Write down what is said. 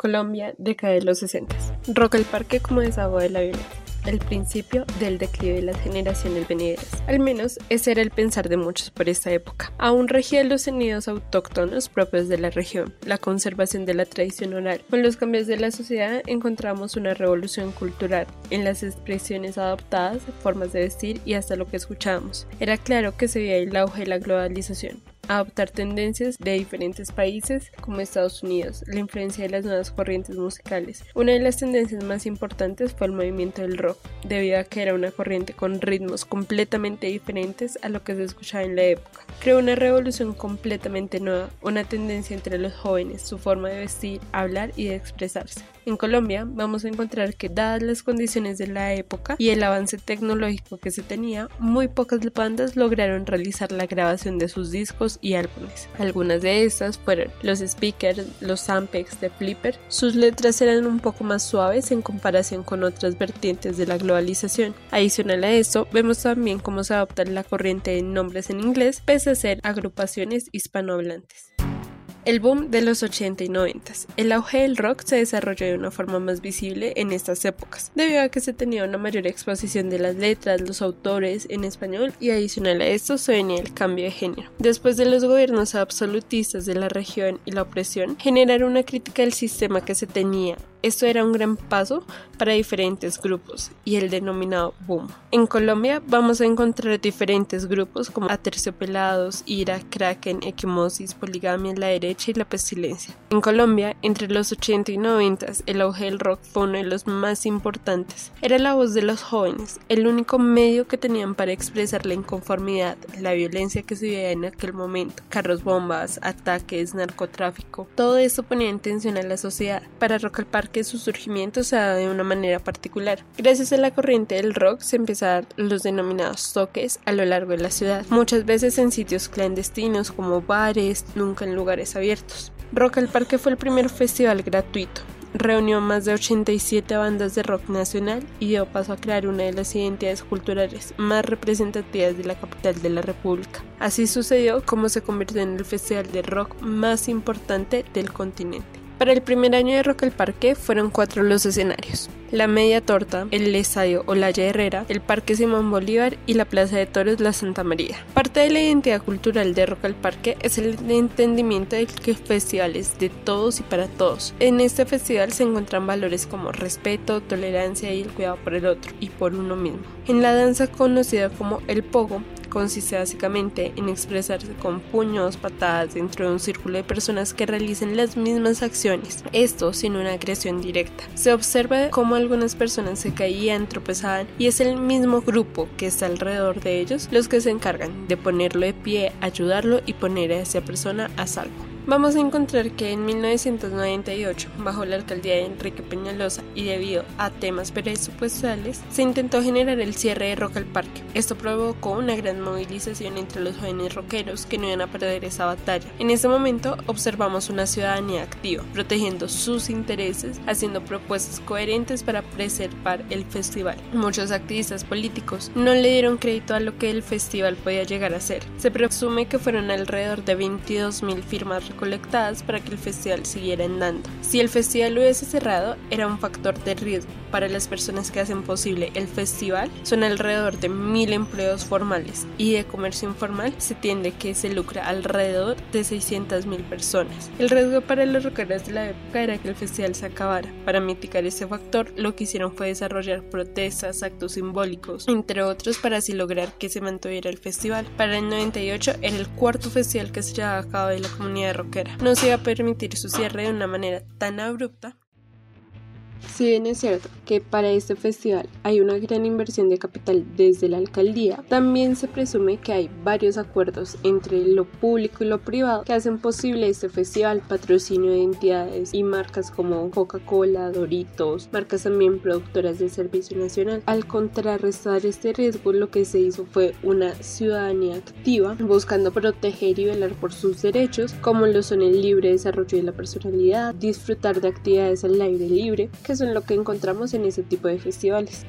Colombia, década de los 60. Rock al Parque como desahogo de la violencia. El principio del declive de las generaciones venideras. Al menos ese era el pensar de muchos por esta época. Aún regían los sonidos autóctonos propios de la región, la conservación de la tradición oral. Con los cambios de la sociedad encontramos una revolución cultural en las expresiones adoptadas, formas de vestir y hasta lo que escuchábamos. Era claro que se veía el auge de la globalización adoptar tendencias de diferentes países como Estados Unidos, la influencia de las nuevas corrientes musicales. Una de las tendencias más importantes fue el movimiento del rock, debido a que era una corriente con ritmos completamente diferentes a lo que se escuchaba en la época. Creó una revolución completamente nueva, una tendencia entre los jóvenes, su forma de vestir, hablar y de expresarse. En Colombia vamos a encontrar que dadas las condiciones de la época y el avance tecnológico que se tenía, muy pocas bandas lograron realizar la grabación de sus discos y álbumes. Algunas de estas fueron los speakers, los Ampex de Flipper. Sus letras eran un poco más suaves en comparación con otras vertientes de la globalización. Adicional a esto, vemos también cómo se adopta la corriente de nombres en inglés pese a ser agrupaciones hispanohablantes. El boom de los 80 y 90. El auge del rock se desarrolló de una forma más visible en estas épocas, debido a que se tenía una mayor exposición de las letras, los autores en español y adicional a esto se venía el cambio de género. Después de los gobiernos absolutistas de la región y la opresión, generaron una crítica al sistema que se tenía esto era un gran paso para diferentes grupos y el denominado boom. En Colombia vamos a encontrar diferentes grupos como Aterciopelados, Ira, Kraken, Equimosis, Poligamia la derecha y La Pestilencia. En Colombia, entre los 80 y 90, el auge del rock fue uno de los más importantes. Era la voz de los jóvenes, el único medio que tenían para expresar la inconformidad, la violencia que se vivía en aquel momento, carros bombas, ataques, narcotráfico. Todo esto ponía en tensión a la sociedad. Para Rock al Parque que su surgimiento se de una manera particular. Gracias a la corriente del rock se empezaron los denominados toques a lo largo de la ciudad, muchas veces en sitios clandestinos como bares, nunca en lugares abiertos. Rock al Parque fue el primer festival gratuito, reunió más de 87 bandas de rock nacional y dio paso a crear una de las identidades culturales más representativas de la capital de la República. Así sucedió como se convirtió en el festival de rock más importante del continente. Para el primer año de Rock al Parque fueron cuatro los escenarios. La Media Torta, el Estadio Olaya Herrera, el Parque Simón Bolívar y la Plaza de Toros La Santa María. Parte de la identidad cultural de Rock al Parque es el entendimiento de que el festival es de todos y para todos. En este festival se encuentran valores como respeto, tolerancia y el cuidado por el otro y por uno mismo. En la danza conocida como el Pogo, consiste básicamente en expresarse con puños, patadas dentro de un círculo de personas que realicen las mismas acciones, esto sin una agresión directa. Se observa cómo algunas personas se caían, tropezaban y es el mismo grupo que está alrededor de ellos los que se encargan de ponerlo de pie, ayudarlo y poner a esa persona a salvo. Vamos a encontrar que en 1998, bajo la alcaldía de Enrique Peñalosa y debido a temas presupuestales, se intentó generar el cierre de Rock al Parque. Esto provocó una gran movilización entre los jóvenes rockeros que no iban a perder esa batalla. En ese momento observamos una ciudadanía activa, protegiendo sus intereses, haciendo propuestas coherentes para preservar el festival. Muchos activistas políticos no le dieron crédito a lo que el festival podía llegar a ser. Se presume que fueron alrededor de 22.000 firmas recolectadas para que el festival siguiera andando. Si el festival hubiese cerrado, era un factor de riesgo para las personas que hacen posible el festival. Son alrededor de mil empleos formales y de comercio informal se tiende que se lucra alrededor de 600 mil personas. El riesgo para los rockeros de la época era que el festival se acabara. Para mitigar ese factor, lo que hicieron fue desarrollar protestas, actos simbólicos, entre otros, para así lograr que se mantuviera el festival. Para el 98 era el cuarto festival que se llevaba a cabo de la comunidad No se iba a permitir su cierre de una manera tan abrupta si bien es cierto que para este festival hay una gran inversión de capital desde la alcaldía, también se presume que hay varios acuerdos entre lo público y lo privado que hacen posible este festival, patrocinio de entidades y marcas como Coca-Cola, Doritos, marcas también productoras de servicio nacional. Al contrarrestar este riesgo, lo que se hizo fue una ciudadanía activa buscando proteger y velar por sus derechos, como lo son el libre desarrollo de la personalidad, disfrutar de actividades al aire libre, que son lo que encontramos en ese tipo de festivales.